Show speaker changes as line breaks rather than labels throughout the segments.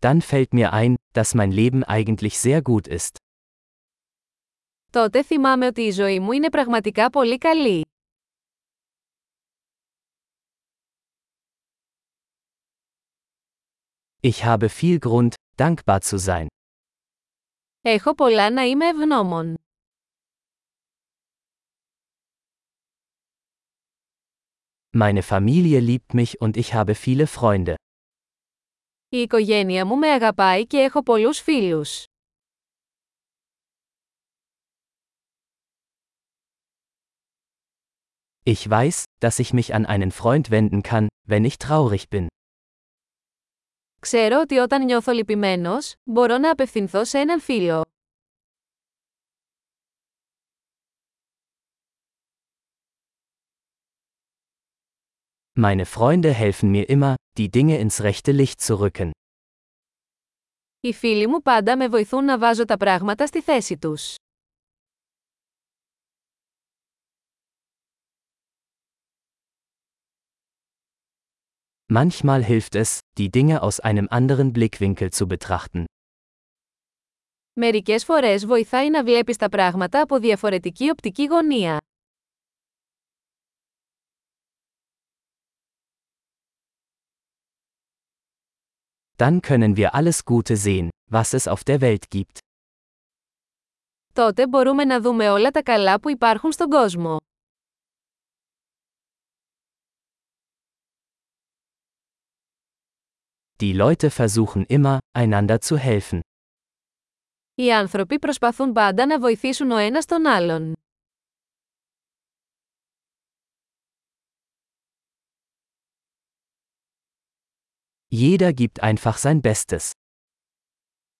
Dann fällt mir ein, dass mein Leben eigentlich sehr gut ist.
Τότε θυμάμαι ότι η ζωή μου είναι πραγματικά πολύ καλή.
Ich habe viel Grund, dankbar zu sein.
Έχω πολλά να είμαι ευγνώμων.
Meine Familie liebt mich und ich habe viele Freunde.
Η οικογένεια μου με αγαπάει και έχω πολλούς φίλους.
Ich weiß, dass ich mich an einen Freund wenden kann, wenn ich traurig bin.
Ξέρω ότι όταν νιώθω λυπημένος, μπορώ να απευθυνθώ σε έναν φίλο.
Meine Freunde helfen mir immer, die Dinge ins rechte Licht zu rücken.
Οι φίλοι μου πάντα με βοηθούν να βάζω τα πράγματα στη θέση τους.
Manchmal hilft es, die Dinge aus einem anderen Blickwinkel zu betrachten.
Μερικές φορές βοηθάει να βλέπεις τα πράγματα από διαφορετική οπτική γωνία.
Dann können wir alles Gute sehen, was es auf der Welt gibt.
Τότε μπορούμε να δούμε όλα τα καλά που υπάρχουν στον κόσμο.
Die Leute versuchen immer, einander zu helfen.
Οι άνθρωποι προσπαθούν πάντα να βοηθήσουν ο ένας τον άλλον.
Jeder gibt einfach sein Bestes.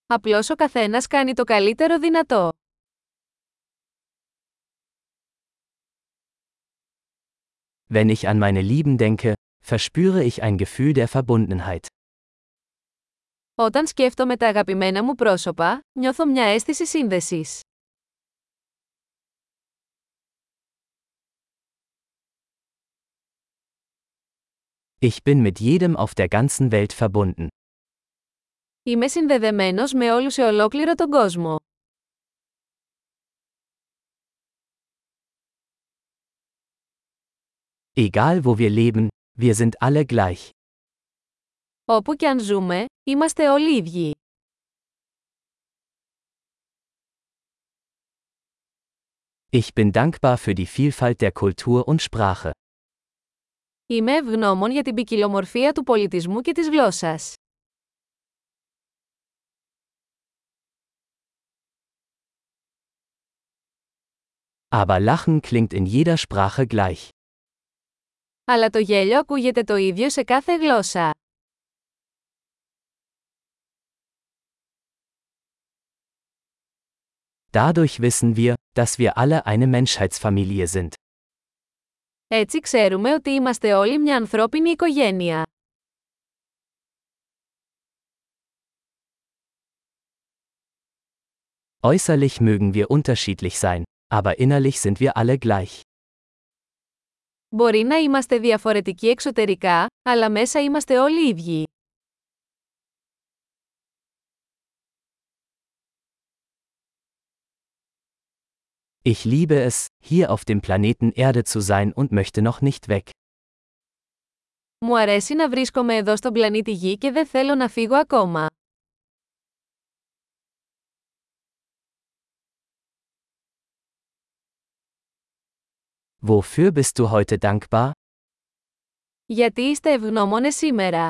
Απλώς ο καθένας κάνει το καλύτερο δυνατό.
Wenn ich an meine Lieben denke, verspüre ich ein Gefühl der Verbundenheit.
Όταν σκέφτομαι τα αγαπημένα μου πρόσωπα, νιώθω μια αίσθηση σύνδεσης.
Ich bin mit jedem auf der ganzen Welt verbunden.
Είμαι συνδεδεμένος με όλους σε ολόκληρο τον κόσμο.
Egal wo wir leben, wir sind alle gleich.
Όπου και αν ζούμε, είμαστε όλοι ίδιοι.
Ich bin dankbar für die Vielfalt der Kultur und Sprache.
Είμαι ευγνώμων για την ποικιλομορφία του πολιτισμού και της γλώσσας.
Aber Lachen klingt in jeder Sprache gleich.
Αλλά το γέλιο ακούγεται το ίδιο σε κάθε γλώσσα.
Dadurch wissen wir, dass wir alle eine Menschheitsfamilie sind.
Έτσι ξέρουμε ότι είμαστε όλοι μια ανθρώπινη οικογένεια.
Äußerlich mögen wir unterschiedlich sein, aber innerlich sind wir alle gleich.
Μπορεί να είμαστε διαφορετικοί εξωτερικά, αλλά μέσα είμαστε όλοι ίδιοι.
Ich liebe es, hier auf dem Planeten Erde zu sein und möchte noch nicht weg.
Μου αρέσει να βρίσκομαι εδώ στον πλανήτη Γη και δεν θέλω να φύγω ακόμα.
Wofür bist du heute dankbar?
Γιατί είστε ευγνώμονες σήμερα.